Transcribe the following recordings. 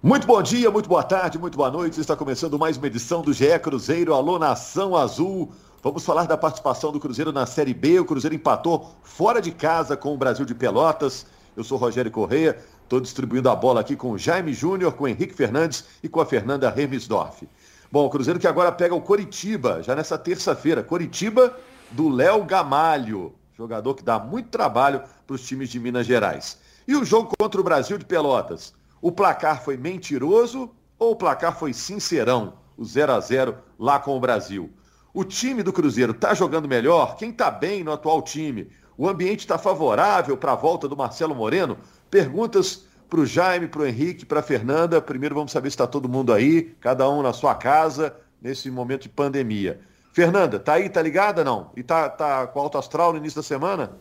Muito bom dia, muito boa tarde, muito boa noite. Está começando mais uma edição do GE Cruzeiro Alô Nação Azul. Vamos falar da participação do Cruzeiro na Série B. O Cruzeiro empatou fora de casa com o Brasil de Pelotas. Eu sou Rogério Correia, estou distribuindo a bola aqui com o Jaime Júnior, com o Henrique Fernandes e com a Fernanda Remisdorf. Bom, o Cruzeiro que agora pega o Coritiba, já nessa terça-feira. Coritiba do Léo Gamalho, jogador que dá muito trabalho para os times de Minas Gerais. E o jogo contra o Brasil de Pelotas? O placar foi mentiroso ou o placar foi sincerão? O 0 a 0 lá com o Brasil. O time do Cruzeiro está jogando melhor? Quem está bem no atual time? O ambiente está favorável para a volta do Marcelo Moreno? Perguntas para o Jaime, para o Henrique, para a Fernanda. Primeiro vamos saber se está todo mundo aí, cada um na sua casa, nesse momento de pandemia. Fernanda, tá aí, tá ligada não? E tá, tá com alto astral no início da semana?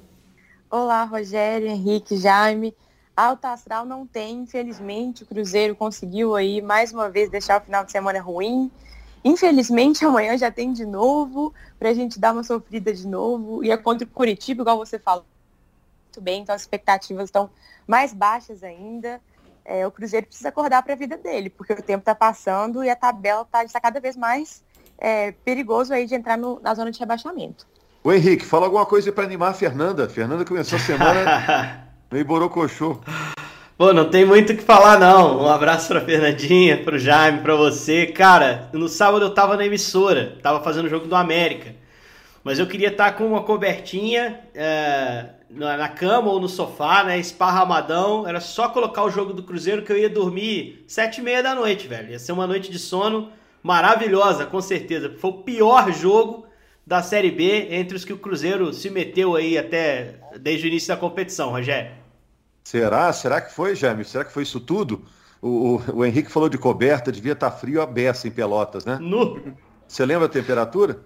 Olá, Rogério, Henrique, Jaime. Alto astral não tem, infelizmente, o Cruzeiro conseguiu aí mais uma vez deixar o final de semana ruim. Infelizmente, amanhã já tem de novo, para a gente dar uma sofrida de novo. E é contra o Curitiba, igual você falou. Muito bem, então as expectativas estão mais baixas ainda. É, o Cruzeiro precisa acordar para a vida dele, porque o tempo está passando e a tabela está tá cada vez mais é, perigoso aí de entrar no, na zona de rebaixamento. O Henrique, fala alguma coisa para animar a Fernanda. A Fernanda começou a semana Meio borocochô. Pô, não tem muito o que falar, não. Um abraço pra Fernandinha, pro Jaime, pra você. Cara, no sábado eu tava na emissora, tava fazendo o jogo do América. Mas eu queria estar tá com uma cobertinha é, na cama ou no sofá, né? Esparramadão. Era só colocar o jogo do Cruzeiro que eu ia dormir sete e meia da noite, velho. Ia ser uma noite de sono maravilhosa, com certeza. Foi o pior jogo da Série B entre os que o Cruzeiro se meteu aí até desde o início da competição, Rogério. Será? Será que foi, Jaime? Será que foi isso tudo? O, o, o Henrique falou de coberta, devia estar tá frio a beça em Pelotas, né? No... Você lembra a temperatura?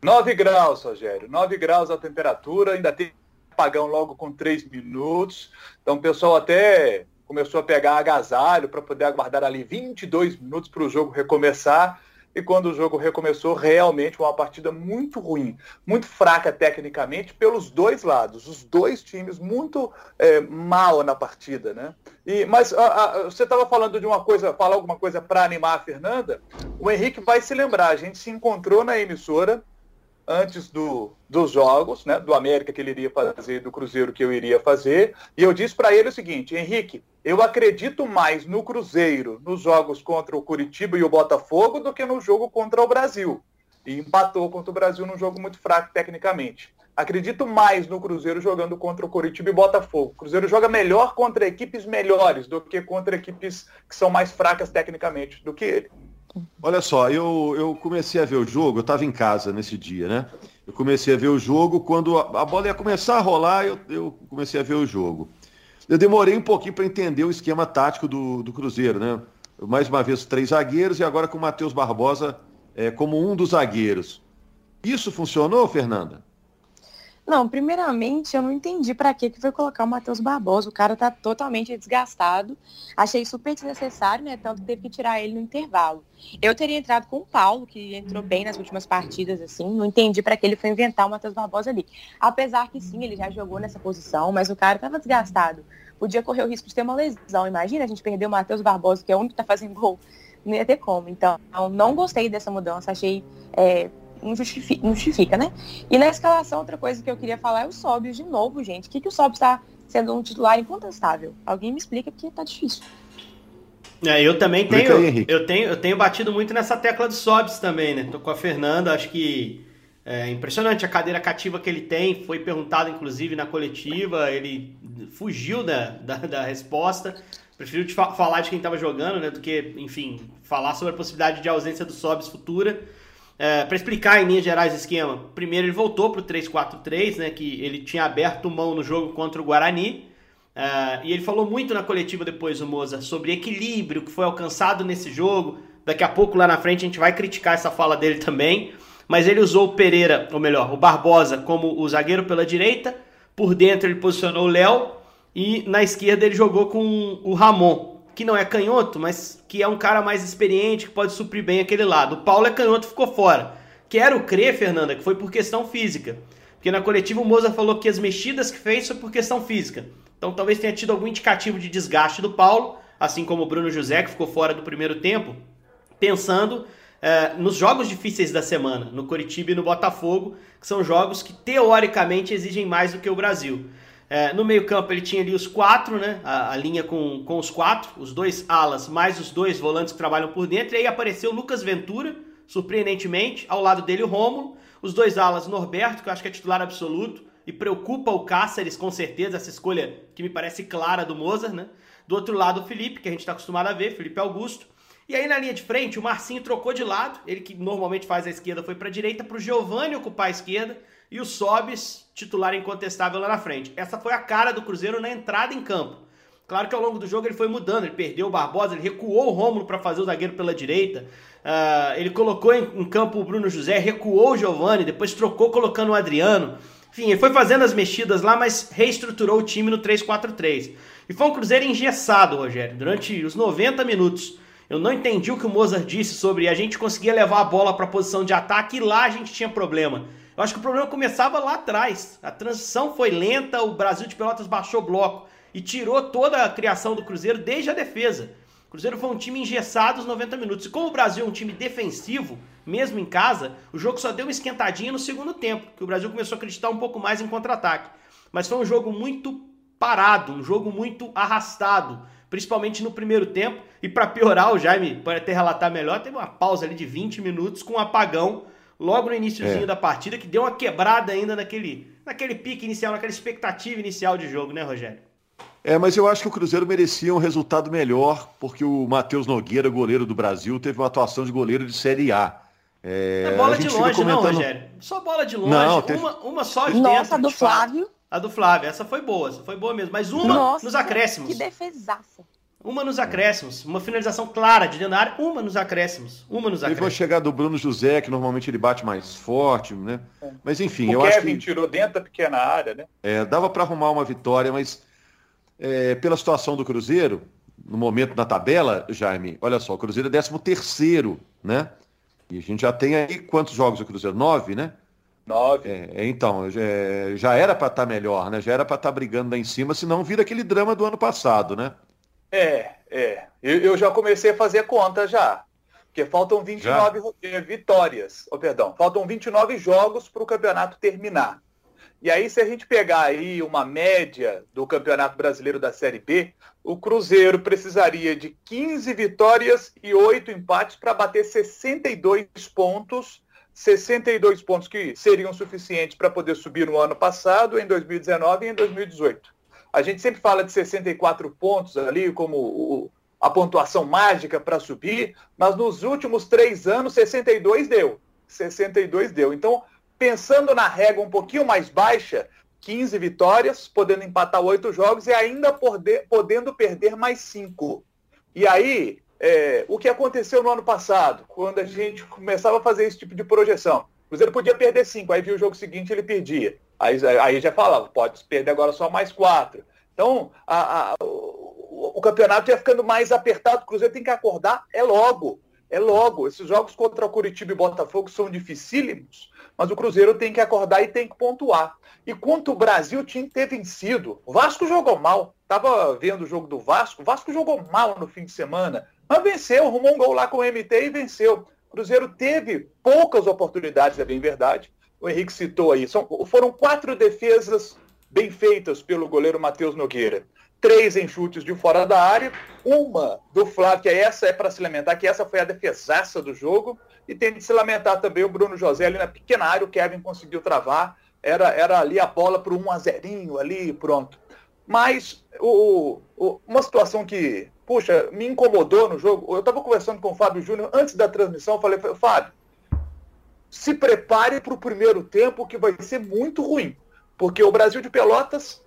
9 graus, Rogério. 9 graus a temperatura, ainda tem apagão logo com 3 minutos. Então o pessoal até começou a pegar agasalho para poder aguardar ali 22 minutos para o jogo recomeçar e quando o jogo recomeçou, realmente uma partida muito ruim, muito fraca tecnicamente pelos dois lados, os dois times muito é, mal na partida, né? E, mas a, a, você estava falando de uma coisa, falar alguma coisa para animar a Fernanda, o Henrique vai se lembrar, a gente se encontrou na emissora antes do, dos jogos, né, do América que ele iria fazer, do Cruzeiro que eu iria fazer, e eu disse para ele o seguinte, Henrique, eu acredito mais no Cruzeiro nos jogos contra o Curitiba e o Botafogo do que no jogo contra o Brasil. E empatou contra o Brasil num jogo muito fraco tecnicamente. Acredito mais no Cruzeiro jogando contra o Curitiba e Botafogo. O Cruzeiro joga melhor contra equipes melhores do que contra equipes que são mais fracas tecnicamente do que ele. Olha só, eu, eu comecei a ver o jogo, eu estava em casa nesse dia, né? Eu comecei a ver o jogo, quando a, a bola ia começar a rolar, eu, eu, comecei a ver o jogo. Eu demorei um pouquinho para entender o esquema tático do, do Cruzeiro, né? Mais uma vez, três zagueiros e agora com o Matheus Barbosa é, como um dos zagueiros. Isso funcionou, Fernanda? Não, primeiramente eu não entendi para que que foi colocar o Matheus Barbosa. O cara tá totalmente desgastado. Achei super desnecessário, né? Tanto que teve que tirar ele no intervalo. Eu teria entrado com o Paulo, que entrou bem nas últimas partidas, assim. Não entendi para que ele foi inventar o Matheus Barbosa ali. Apesar que sim, ele já jogou nessa posição, mas o cara tava desgastado. Podia correr o risco de ter uma lesão. Imagina a gente perder o Matheus Barbosa, que é o único que tá fazendo gol. Não ia ter como. Então, não gostei dessa mudança. Achei é, não justifica, não justifica, né? E na escalação, outra coisa que eu queria falar é o Sóbios de novo, gente. O que, que o Sóbios está sendo um titular incontestável? Alguém me explica porque tá difícil. É, eu também tenho, aí, eu tenho, eu tenho batido muito nessa tecla do Sobs também, né? Tô com a Fernanda, acho que é impressionante a cadeira cativa que ele tem. Foi perguntado, inclusive, na coletiva, ele fugiu da, da, da resposta. Prefiro te falar de quem estava jogando, né? Do que, enfim, falar sobre a possibilidade de ausência do Sobs futura. É, para explicar em linhas gerais o esquema, primeiro ele voltou para o 3-4-3, né, que ele tinha aberto mão no jogo contra o Guarani. É, e ele falou muito na coletiva depois, o Moza, sobre equilíbrio que foi alcançado nesse jogo. Daqui a pouco, lá na frente, a gente vai criticar essa fala dele também. Mas ele usou o Pereira, ou melhor, o Barbosa, como o zagueiro pela direita. Por dentro ele posicionou o Léo. E na esquerda ele jogou com o Ramon que não é canhoto, mas que é um cara mais experiente, que pode suprir bem aquele lado. O Paulo é canhoto ficou fora. Quero crer, Fernanda, que foi por questão física. Porque na coletiva o Moza falou que as mexidas que fez foi por questão física. Então talvez tenha tido algum indicativo de desgaste do Paulo. assim como o Bruno José, que ficou fora do primeiro tempo, pensando é, nos jogos difíceis da semana, no Coritiba e no Botafogo, que são jogos que teoricamente exigem mais do que o Brasil. É, no meio-campo ele tinha ali os quatro, né? A, a, linha com, com os quatro, os dois alas, mais os dois volantes que trabalham por dentro. E aí apareceu o Lucas Ventura, surpreendentemente, ao lado dele o Rômulo, os dois alas, Norberto, que eu acho que é titular absoluto, e preocupa o Cáceres com certeza, essa escolha que me parece clara do Mozart, né? Do outro lado o Felipe, que a gente está acostumado a ver, Felipe Augusto. E aí na linha de frente, o Marcinho trocou de lado, ele que normalmente faz a esquerda foi para a direita, para o Giovani ocupar a esquerda e o Sobis, titular incontestável lá na frente. Essa foi a cara do Cruzeiro na entrada em campo. Claro que ao longo do jogo ele foi mudando, ele perdeu o Barbosa, ele recuou o Rômulo para fazer o zagueiro pela direita, uh, ele colocou em, em, campo o Bruno José, recuou o Giovani, depois trocou colocando o Adriano. Enfim, ele foi fazendo as mexidas lá, mas reestruturou o time no 3-4-3. E foi um Cruzeiro engessado, Rogério, durante os 90 minutos. Eu não entendi o que o Mozart disse sobre a gente conseguia levar a bola para a posição de ataque e lá a gente tinha problema. Eu acho que o problema começava lá atrás. A transição foi lenta, o Brasil de Pelotas baixou bloco e tirou toda a criação do Cruzeiro desde a defesa. O Cruzeiro foi um time engessado os 90 minutos. E como o Brasil é um time defensivo, mesmo em casa, o jogo só deu uma esquentadinha no segundo tempo, que o Brasil começou a acreditar um pouco mais em contra-ataque. Mas foi um jogo muito parado, um jogo muito arrastado, principalmente no primeiro tempo. E para piorar, o Jaime pode até relatar melhor, teve uma pausa ali de 20 minutos com um apagão logo no iníciozinho é. da partida, que deu uma quebrada ainda naquele, naquele pique inicial, naquela expectativa inicial de jogo, né, Rogério? É, mas eu acho que o Cruzeiro merecia um resultado melhor, porque o Matheus Nogueira, goleiro do Brasil, teve uma atuação de goleiro de Série A. É, é bola de longe, comentando... não, Rogério? Só bola de longe, não, teve... uma, uma só de Nossa, dentro. a do Flávio. A do Flávio, essa foi boa, essa foi boa mesmo. Mas uma Nossa, nos acréscimos. Que defesaça. Uma nos acréscimos, uma finalização clara de dentro da área, uma nos acréscimos, uma nos acréscimos. Teve uma chegada do Bruno José, que normalmente ele bate mais forte, né? É. Mas enfim, o eu Kevin acho que... tirou dentro da pequena área, né? É, dava para arrumar uma vitória, mas é, pela situação do Cruzeiro, no momento na tabela, Jaime, olha só, o Cruzeiro é 13 terceiro, né? E a gente já tem aí quantos jogos o Cruzeiro? Nove, né? Nove. É, então, já, já era para estar tá melhor, né? Já era para estar tá brigando lá em cima, senão vira aquele drama do ano passado, né? É, é. Eu, eu já comecei a fazer conta já. Porque faltam 29 já? Eh, vitórias. Oh, perdão, faltam 29 jogos para o campeonato terminar. E aí, se a gente pegar aí uma média do Campeonato Brasileiro da Série B, o Cruzeiro precisaria de 15 vitórias e 8 empates para bater 62 pontos. 62 pontos que seriam suficientes para poder subir no ano passado, em 2019 e em 2018. A gente sempre fala de 64 pontos ali como o, a pontuação mágica para subir, mas nos últimos três anos 62 deu. 62 deu. Então, pensando na régua um pouquinho mais baixa, 15 vitórias, podendo empatar oito jogos e ainda poder, podendo perder mais cinco. E aí, é, o que aconteceu no ano passado, quando a gente começava a fazer esse tipo de projeção? O Cruzeiro podia perder cinco, aí viu o jogo seguinte ele perdia. Aí, aí já falava, pode perder agora só mais quatro. Então, a, a, o, o, campeonato ia ficando mais apertado, o Cruzeiro tem que acordar, é logo. É logo. Esses jogos contra o Curitiba e Botafogo são dificílimos, mas o Cruzeiro tem que acordar e tem que pontuar. E quanto o Brasil tinha que ter vencido. O Vasco jogou mal. Estava vendo o jogo do Vasco. O Vasco jogou mal no fim de semana. Mas venceu, arrumou um gol lá com o MT e venceu. O Cruzeiro teve poucas oportunidades, é bem verdade o Henrique citou aí. São, foram quatro defesas bem feitas pelo goleiro Matheus Nogueira. Três em chutes de fora da área, uma do Flávio, que essa é para se lamentar, que essa foi a defesaça do jogo, e tem de se lamentar também o Bruno José ali na pequena área, o Kevin conseguiu travar, era, era ali a bola para 1 a 0 ali pronto. Mas o, o, uma situação que, puxa, me incomodou no jogo, eu estava conversando com o Fábio Júnior antes da transmissão, eu falei, Fábio, se prepare para o primeiro tempo, que vai ser muito ruim. Porque o Brasil de Pelotas,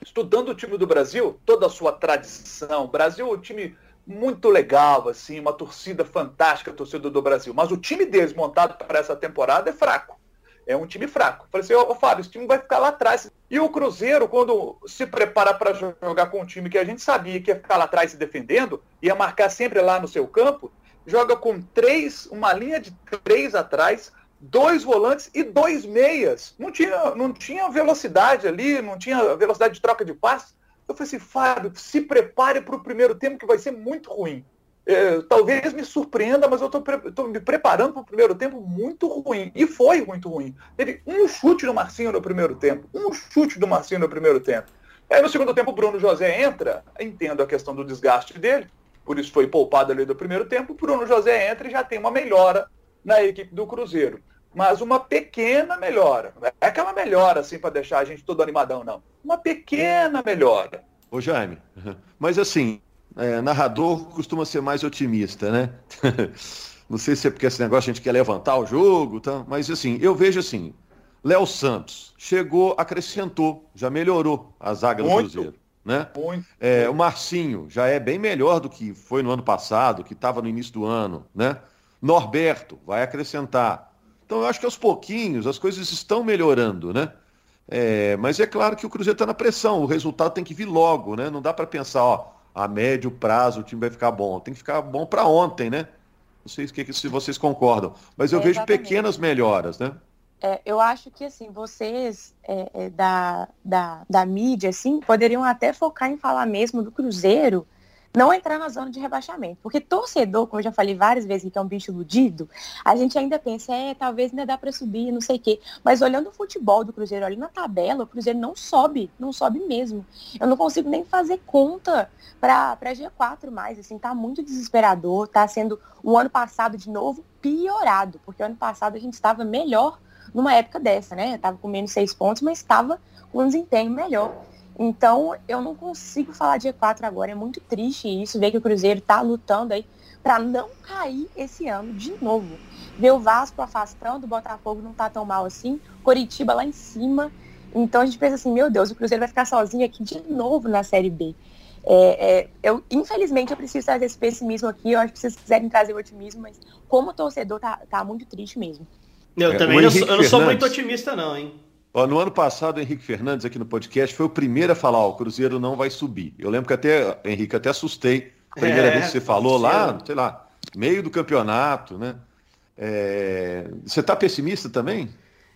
estudando o time do Brasil, toda a sua tradição, o Brasil é um time muito legal, assim, uma torcida fantástica, a torcida do Brasil. Mas o time deles montado para essa temporada é fraco. É um time fraco. Falei assim, ô, ô Fábio, esse time vai ficar lá atrás. E o Cruzeiro, quando se prepara para jogar com um time que a gente sabia que ia ficar lá atrás se defendendo, ia marcar sempre lá no seu campo, joga com três, uma linha de três atrás, dois volantes e dois meias. Não tinha, não tinha velocidade ali, não tinha velocidade de troca de passes. Eu falei assim, Fábio, se prepare para o primeiro tempo que vai ser muito ruim. É, talvez me surpreenda, mas eu estou me preparando para o primeiro tempo muito ruim. E foi muito ruim. Teve um chute do Marcinho no primeiro tempo. Um chute do Marcinho no primeiro tempo. Aí no segundo tempo o Bruno José entra, entendo a questão do desgaste dele, por isso foi poupado ali do primeiro tempo. Bruno José entra e já tem uma melhora na equipe do Cruzeiro. Mas uma pequena melhora. Não é aquela melhora assim para deixar a gente todo animadão, não. Uma pequena melhora. Ô Jaime, mas assim, é, narrador costuma ser mais otimista, né? Não sei se é porque esse negócio a gente quer levantar o jogo, tá? mas assim, eu vejo assim, Léo Santos chegou, acrescentou, já melhorou a zaga do Cruzeiro. Né? Muito. É, o Marcinho já é bem melhor do que foi no ano passado, que estava no início do ano. Né? Norberto vai acrescentar. Então eu acho que aos pouquinhos as coisas estão melhorando, né? É, mas é claro que o Cruzeiro está na pressão, o resultado tem que vir logo, né? Não dá para pensar, ó, a médio prazo o time vai ficar bom. Tem que ficar bom para ontem, né? Não sei se vocês concordam, mas eu é, vejo pequenas melhoras, né? É, eu acho que assim vocês é, é, da, da, da mídia assim poderiam até focar em falar mesmo do Cruzeiro não entrar na zona de rebaixamento. Porque torcedor, como eu já falei várias vezes, que é um bicho iludido, a gente ainda pensa, é, talvez ainda dá para subir, não sei o quê. Mas olhando o futebol do Cruzeiro ali na tabela, o Cruzeiro não sobe, não sobe mesmo. Eu não consigo nem fazer conta para G4 mais, assim, tá muito desesperador, tá sendo o ano passado de novo piorado, porque o ano passado a gente estava melhor numa época dessa, né? Eu tava com menos seis pontos, mas estava com um desempenho melhor. Então, eu não consigo falar de E4 agora. É muito triste isso, ver que o Cruzeiro está lutando aí para não cair esse ano de novo. Ver o Vasco afastando, o Botafogo não tá tão mal assim, Coritiba lá em cima. Então a gente pensa assim, meu Deus, o Cruzeiro vai ficar sozinho aqui de novo na Série B. É, é, eu, infelizmente, eu preciso trazer esse pessimismo aqui. Eu acho que vocês quiserem trazer o otimismo, mas como torcedor, tá, tá muito triste mesmo. Eu é, também não, eu não sou muito otimista, não, hein? Ó, no ano passado, o Henrique Fernandes, aqui no podcast, foi o primeiro a falar: ó, o Cruzeiro não vai subir. Eu lembro que até, Henrique, até assustei. Primeira é, vez que você falou lá, sei lá, meio do campeonato, né? É... Você está pessimista também?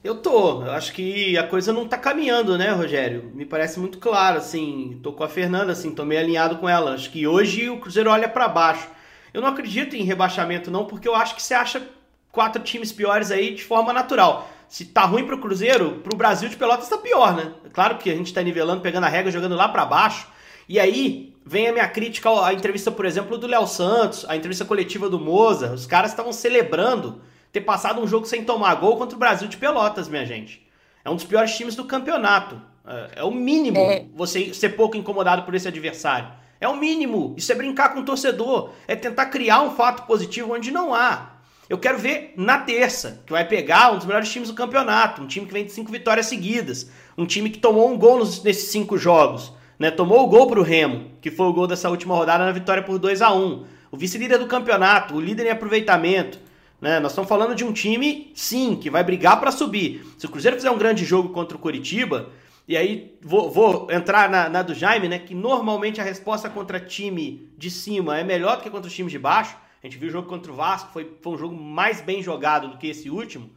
Eu tô. Eu acho que a coisa não tá caminhando, né, Rogério? Me parece muito claro, assim. Tô com a Fernanda, assim, tô meio alinhado com ela. Acho que hoje o Cruzeiro olha para baixo. Eu não acredito em rebaixamento, não, porque eu acho que você acha quatro times piores aí de forma natural se tá ruim pro Cruzeiro, pro Brasil de Pelotas tá pior, né? Claro que a gente tá nivelando, pegando a regra, jogando lá para baixo. E aí vem a minha crítica à entrevista, por exemplo, do Léo Santos, a entrevista coletiva do Moza. Os caras estavam celebrando ter passado um jogo sem tomar gol contra o Brasil de Pelotas, minha gente. É um dos piores times do campeonato. É, é o mínimo é. você ser pouco incomodado por esse adversário. É o mínimo. Isso é brincar com o torcedor. É tentar criar um fato positivo onde não há. Eu quero ver na terça, que vai pegar um dos melhores times do campeonato, um time que vem de cinco vitórias seguidas, um time que tomou um gol nos, nesses cinco jogos, né? Tomou o gol para o Remo, que foi o gol dessa última rodada na vitória por 2 a 1 O vice-líder do campeonato, o líder em aproveitamento. Né? Nós estamos falando de um time, sim, que vai brigar para subir. Se o Cruzeiro fizer um grande jogo contra o Curitiba, e aí vou, vou entrar na, na, do Jaime, né? Que normalmente a resposta contra time de cima é melhor do que contra os times de baixo. A gente viu o jogo contra o Vasco, foi, foi um jogo mais bem jogado do que esse último.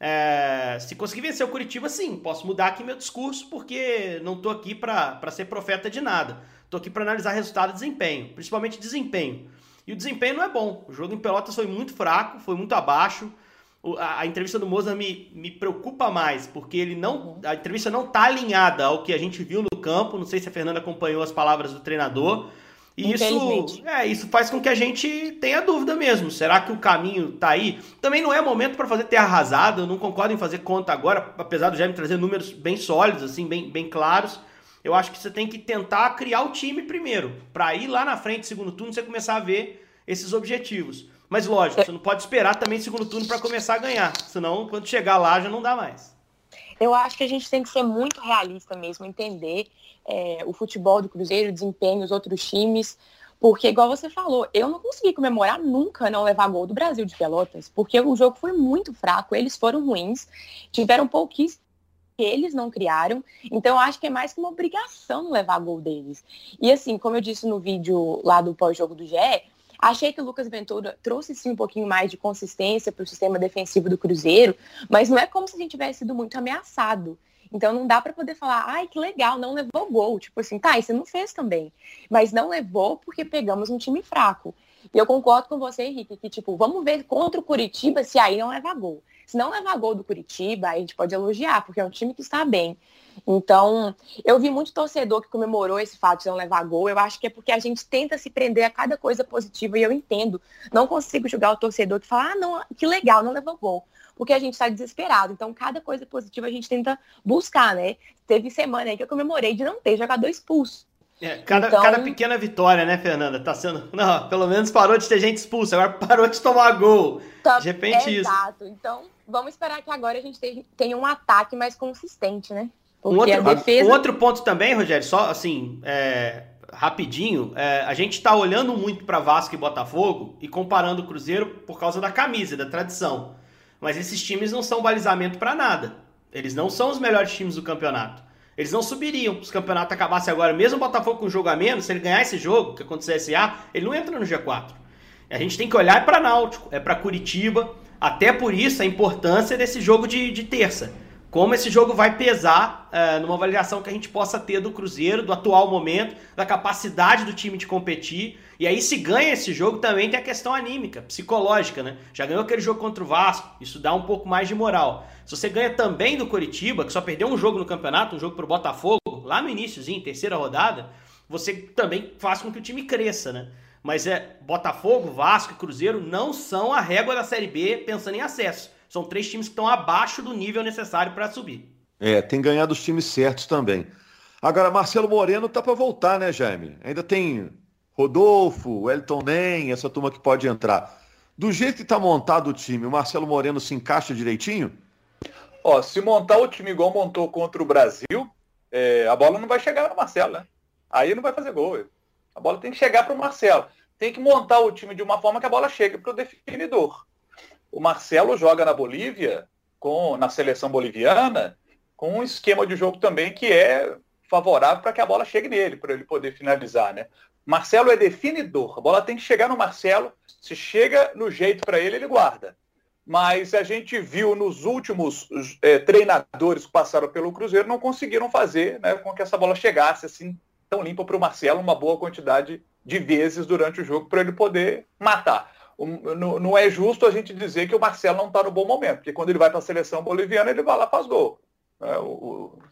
É, se conseguir vencer o Curitiba, sim, posso mudar aqui meu discurso, porque não estou aqui para ser profeta de nada. Estou aqui para analisar resultado e desempenho, principalmente desempenho. E o desempenho não é bom. O jogo em Pelotas foi muito fraco, foi muito abaixo. A, a entrevista do Moza me, me preocupa mais, porque ele não. A entrevista não está alinhada ao que a gente viu no campo. Não sei se a Fernanda acompanhou as palavras do treinador. E isso, é, isso faz com que a gente tenha dúvida mesmo. Será que o caminho tá aí? Também não é momento para fazer terra arrasada, eu não concordo em fazer conta agora, apesar do Jaime trazer números bem sólidos, assim, bem, bem claros. Eu acho que você tem que tentar criar o time primeiro, para ir lá na frente, segundo turno, você começar a ver esses objetivos. Mas lógico, você não pode esperar também segundo turno para começar a ganhar, senão quando chegar lá já não dá mais. Eu acho que a gente tem que ser muito realista mesmo, entender é, o futebol do Cruzeiro, o desempenho dos outros times. Porque, igual você falou, eu não consegui comemorar nunca não levar gol do Brasil de Pelotas, porque o jogo foi muito fraco, eles foram ruins, tiveram pouquíssimos que eles não criaram. Então, eu acho que é mais que uma obrigação levar gol deles. E assim, como eu disse no vídeo lá do pós-jogo do GE, Achei que o Lucas Ventura trouxe sim um pouquinho mais de consistência para o sistema defensivo do Cruzeiro, mas não é como se a gente tivesse sido muito ameaçado. Então não dá para poder falar, ai, que legal, não levou gol. Tipo assim, tá, e você não fez também. Mas não levou porque pegamos um time fraco. E eu concordo com você, Henrique, que, tipo, vamos ver contra o Curitiba se aí não leva gol. Se não levar gol do Curitiba, a gente pode elogiar, porque é um time que está bem. Então, eu vi muito torcedor que comemorou esse fato de não levar gol. Eu acho que é porque a gente tenta se prender a cada coisa positiva e eu entendo. Não consigo julgar o torcedor que fala, ah, não, que legal, não levou gol. Porque a gente está desesperado. Então, cada coisa positiva a gente tenta buscar, né? Teve semana aí que eu comemorei de não ter jogador expulso. É, cada, então... cada pequena vitória, né, Fernanda? Tá sendo. Não, pelo menos parou de ter gente expulsa, agora parou de tomar gol. Tá, de repente isso. Exato. Então, vamos esperar que agora a gente tenha um ataque mais consistente, né? Um outro, defesa... outro, ponto também, Rogério, só assim, é, rapidinho, é, a gente está olhando muito para Vasco e Botafogo e comparando o Cruzeiro por causa da camisa, da tradição. Mas esses times não são balizamento para nada. Eles não são os melhores times do campeonato. Eles não subiriam se o campeonato acabasse agora. Mesmo o Botafogo com um jogo a menos, se ele ganhar esse jogo, que acontecesse SA, ele não entra no G4. A gente tem que olhar para Náutico, é para Curitiba. Até por isso a importância desse jogo de, de terça como esse jogo vai pesar uh, numa avaliação que a gente possa ter do Cruzeiro, do atual momento, da capacidade do time de competir. E aí, se ganha esse jogo, também tem a questão anímica, psicológica, né? Já ganhou aquele jogo contra o Vasco, isso dá um pouco mais de moral. Se você ganha também do Coritiba, que só perdeu um jogo no campeonato, um jogo pro Botafogo, lá no iníciozinho, terceira rodada, você também faz com que o time cresça, né? Mas é Botafogo, Vasco e Cruzeiro não são a régua da Série B pensando em acesso. São três times que estão abaixo do nível necessário para subir. É, tem ganhado os times certos também. Agora, Marcelo Moreno tá para voltar, né, Jaime? Ainda tem Rodolfo, Elton Nem, essa turma que pode entrar. Do jeito que está montado o time, o Marcelo Moreno se encaixa direitinho? Ó, se montar o time igual montou contra o Brasil, é, a bola não vai chegar no Marcelo, né? Aí não vai fazer gol. A bola tem que chegar para o Marcelo. Tem que montar o time de uma forma que a bola chegue para o definidor. O Marcelo joga na Bolívia, com, na seleção boliviana, com um esquema de jogo também que é favorável para que a bola chegue nele, para ele poder finalizar, né? Marcelo é definidor. A bola tem que chegar no Marcelo. Se chega no jeito para ele, ele guarda. Mas a gente viu nos últimos é, treinadores que passaram pelo Cruzeiro não conseguiram fazer né, com que essa bola chegasse assim tão limpa para o Marcelo uma boa quantidade de vezes durante o jogo para ele poder matar não é justo a gente dizer que o Marcelo não está no bom momento, porque quando ele vai para a seleção boliviana, ele vai lá e faz gol. É,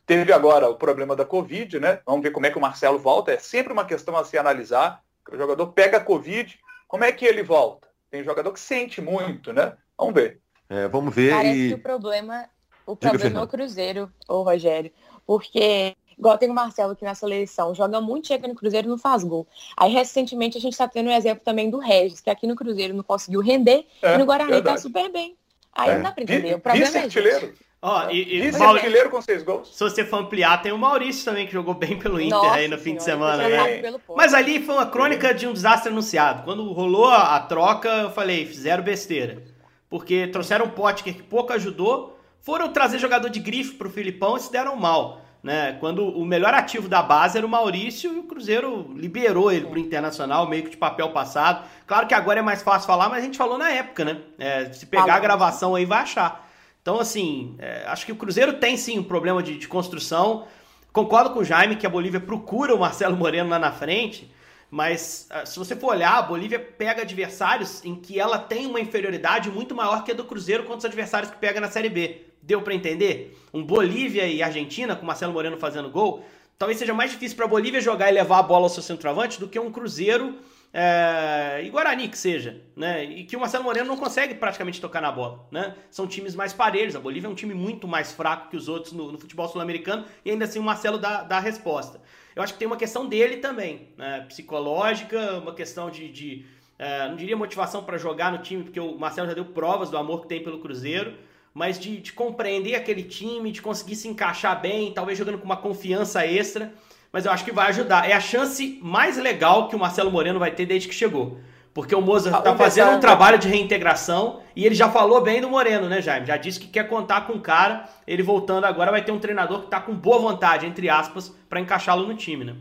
teve agora o problema da Covid, né? Vamos ver como é que o Marcelo volta. É sempre uma questão a se analisar. O jogador pega a Covid, como é que ele volta? Tem jogador que sente muito, né? Vamos ver. É, vamos ver. Parece e... que o problema, o problema é o Cruzeiro, o Rogério. Porque Igual tem o Marcelo aqui na seleção, joga muito, chega no Cruzeiro e não faz gol. Aí recentemente a gente está tendo um exemplo também do Regis, que aqui no Cruzeiro não conseguiu render é, e no Guarani tá verdade. tá super bem. Aí é. não dá pra entender. O problema é artilheiro. Ó, e, e artilheiro com seis gols. Se você for ampliar, tem o Maurício também, que jogou bem pelo Inter Nossa aí no fim de semana. Né? Mas ali foi uma crônica de um desastre anunciado. Quando rolou a, a troca, eu falei, fizeram besteira. Porque trouxeram um pote que pouco ajudou, foram trazer jogador de grife pro Filipão e se deram mal. Né? Quando o melhor ativo da base era o Maurício e o Cruzeiro liberou ele para o Internacional, meio que de papel passado. Claro que agora é mais fácil falar, mas a gente falou na época, né? É, se pegar a gravação aí, vai achar. Então, assim, é, acho que o Cruzeiro tem sim um problema de, de, construção. Concordo com o Jaime que a Bolívia procura o Marcelo Moreno lá na frente, mas ah, se você for olhar, a Bolívia pega adversários em que ela tem uma inferioridade muito maior que a do Cruzeiro contra os adversários que pega na Série B. Deu para entender? Um Bolívia e Argentina, com Marcelo Moreno fazendo gol, talvez seja mais difícil para Bolívia jogar e levar a bola ao seu centroavante do que um Cruzeiro é, e Guarani que seja, né? E que o Marcelo Moreno não consegue praticamente tocar na bola, né? São times mais parelhos. A Bolívia é um time muito mais fraco que os outros no, no futebol sul-americano e ainda assim o Marcelo dá, dá a resposta. Eu acho que tem uma questão dele também, né? psicológica, uma questão de, de é, não diria motivação para jogar no time, porque o Marcelo já deu provas do amor que tem pelo Cruzeiro mas de, de, compreender aquele time, de conseguir se encaixar bem, talvez jogando com uma confiança extra. Mas eu acho que vai ajudar. É a chance mais legal que o Marcelo Moreno vai ter desde que chegou. Porque o Mozart está ah, fazendo um trabalho de reintegração e ele já falou bem do Moreno, né, Jaime? Já disse que quer contar com o cara. Ele voltando agora vai ter um treinador que está com boa vontade, entre aspas, para encaixá-lo no time, né?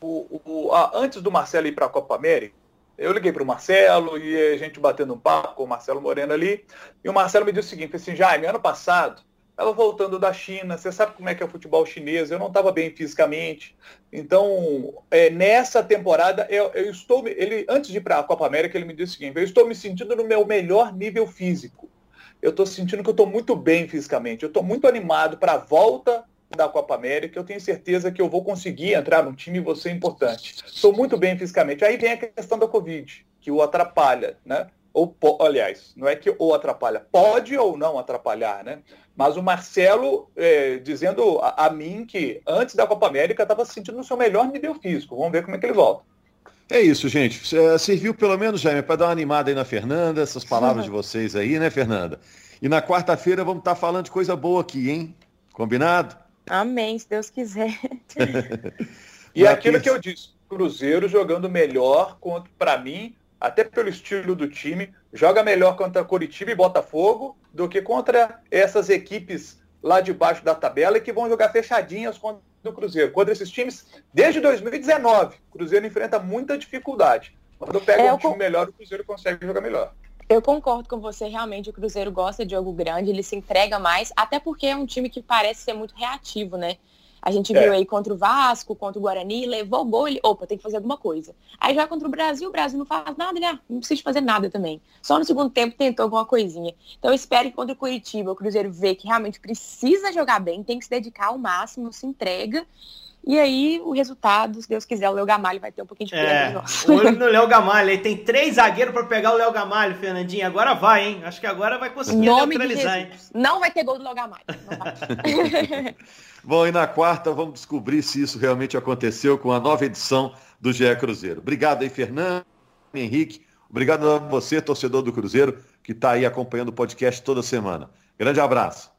O, o, a, antes do Marcelo ir para a Copa América, eu liguei para o Marcelo e a gente batendo um papo com o Marcelo Moreno ali. E o Marcelo me disse o seguinte: assim, Jaime, ano passado estava voltando da China, você sabe como é que é o futebol chinês, eu não estava bem fisicamente. Então, é, nessa temporada, eu, eu, estou. Ele, antes de ir para a Copa América, ele me disse o seguinte: eu estou me sentindo no meu melhor nível físico. Eu estou sentindo que eu estou muito bem fisicamente. Eu estou muito animado para a volta da Copa América. Eu tenho certeza que eu vou conseguir entrar no time e vou ser importante. Estou muito bem fisicamente. Aí vem a questão da Covid, que o atrapalha, né? Ou, aliás, não é que o atrapalha, pode ou não atrapalhar, né? Mas o Marcelo é, dizendo a, a, mim que antes da Copa América estava se sentindo no seu melhor nível físico. Vamos ver como é que ele volta. É isso, gente. É, serviu pelo menos, Jaime, para dar uma animada aí na Fernanda, essas palavras de vocês aí, né, Fernanda? E na quarta-feira vamos estar tá falando de coisa boa aqui, hein? Combinado? Amém, se Deus quiser. e aquilo que eu disse, Cruzeiro jogando melhor para mim, até pelo estilo do time, joga melhor contra Curitiba e Botafogo do que contra essas equipes lá de baixo da tabela e que vão jogar fechadinhas contra o Cruzeiro. Contra esses times, desde 2019, o Cruzeiro enfrenta muita dificuldade. Quando pega é, um time melhor, o Cruzeiro consegue jogar melhor. Eu concordo com você, realmente o Cruzeiro gosta de jogo grande, ele se entrega mais, até porque é um time que parece ser muito reativo, né? A gente viu é. aí contra o Vasco, contra o Guarani, levou o gol, ele, opa, tem que fazer alguma coisa. Aí já contra o Brasil, o Brasil não faz nada, ele ah, não precisa fazer nada também. Só no segundo tempo tentou alguma coisinha. Então eu espero que contra o Curitiba o Cruzeiro vê que realmente precisa jogar bem, tem que se dedicar ao máximo, se entrega e aí, o resultado, se Deus quiser, o Léo Gamalho vai ter um pouquinho de é, olho no Léo Gamalho. Aí tem três zagueiros para pegar o Léo Gamalho, Fernandinho. Agora vai, hein? Acho que agora vai conseguir Nome neutralizar, hein? Não vai ter gol do Léo Gamalho. Bom, e na quarta vamos descobrir se isso realmente aconteceu com a nova edição do GE Cruzeiro. Obrigado aí, Fernando, Henrique. Obrigado a você, torcedor do Cruzeiro, que está aí acompanhando o podcast toda semana. Grande abraço.